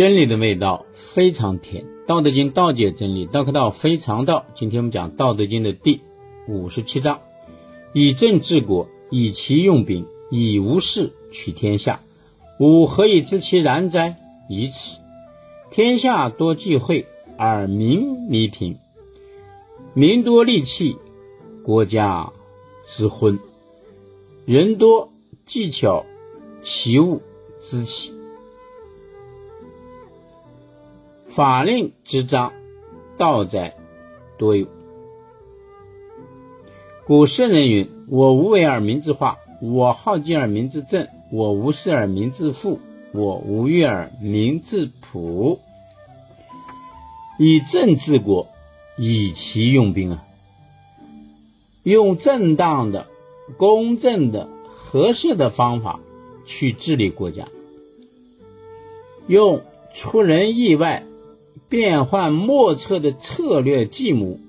真理的味道非常甜，《道德经》道解真理，道可道非常道。今天我们讲《道德经》的第五十七章：以政治国，以其用兵，以无事取天下。吾何以知其然哉？以此。天下多忌讳，而民弥贫；民多利器，国家之昏；人多技巧，其物之起。法令之章，道在多有。古圣人云：“我无为而民之化，我好静而民之正，我无事而民之富，我无欲而民之朴。”以政治国，以其用兵啊！用正当的、公正的、合适的方法去治理国家，用出人意外。变幻莫测的策略计谋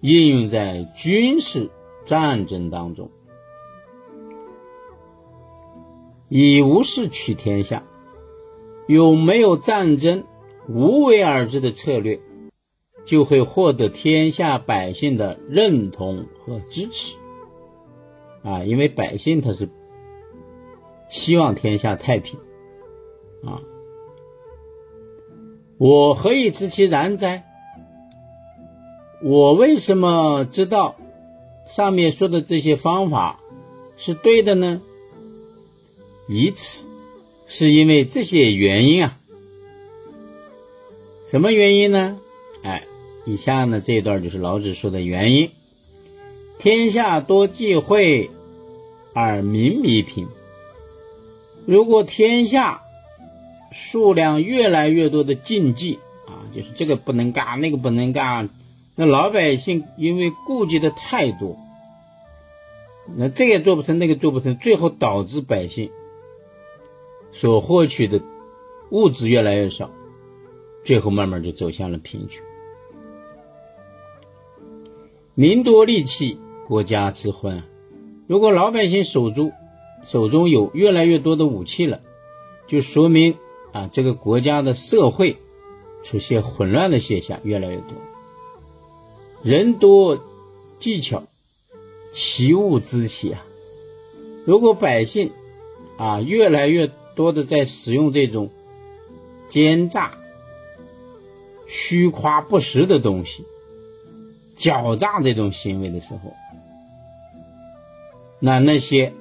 应用在军事战争当中，以无事取天下，有没有战争无为而治的策略，就会获得天下百姓的认同和支持。啊，因为百姓他是希望天下太平，啊。我何以知其然哉？我为什么知道上面说的这些方法是对的呢？以此，是因为这些原因啊。什么原因呢？哎，以下呢这一段就是老子说的原因：天下多忌讳，而民弥贫。如果天下数量越来越多的禁忌啊，就是这个不能干，那个不能干。那老百姓因为顾忌的太多，那这个做不成，那个做不成，最后导致百姓所获取的物质越来越少，最后慢慢就走向了贫穷。民多利器，国家之昏。如果老百姓手中手中有越来越多的武器了，就说明。啊，这个国家的社会出现混乱的现象越来越多，人多技巧，奇物之起啊！如果百姓啊越来越多的在使用这种奸诈、虚夸不实的东西、狡诈这种行为的时候，那那些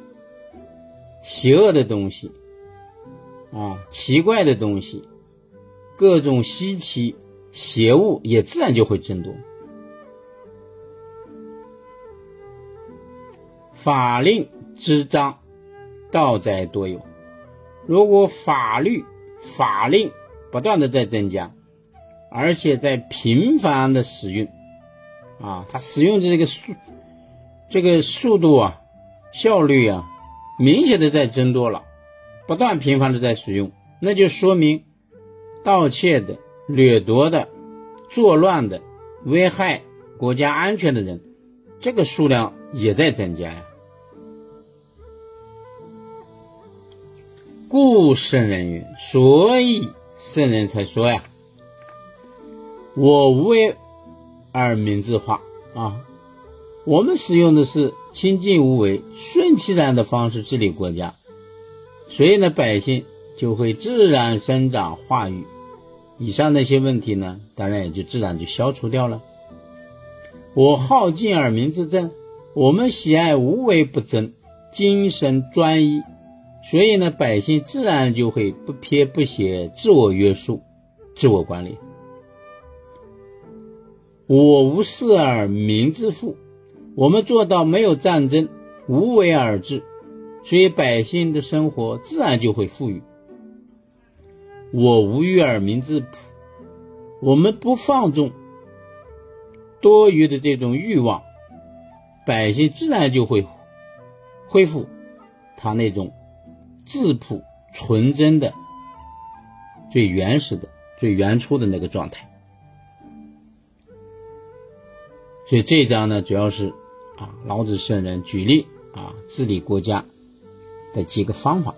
邪恶的东西。啊，奇怪的东西，各种稀奇邪物也自然就会增多。法令之章，道在多有。如果法律法令不断的在增加，而且在频繁的使用，啊，它使用的这个速这个速度啊，效率啊，明显的在增多了。不断频繁的在使用，那就说明盗窃的、掠夺的、作乱的、危害国家安全的人，这个数量也在增加呀。故圣人云，所以圣人才说呀：“我无为而民之化啊。”我们使用的是清净无为、顺其自然的方式治理国家。所以呢，百姓就会自然生长化育，以上那些问题呢，当然也就自然就消除掉了。我好静而民之正，我们喜爱无为不争，精神专一，所以呢，百姓自然就会不偏不斜，自我约束，自我管理。我无事而民之富，我们做到没有战争，无为而治。所以百姓的生活自然就会富裕。我无欲而民之朴，我们不放纵多余的这种欲望，百姓自然就会恢复他那种质朴纯真的、最原始的、最原初的那个状态。所以这一章呢，主要是啊，老子圣人举例啊，治理国家。的几个方法。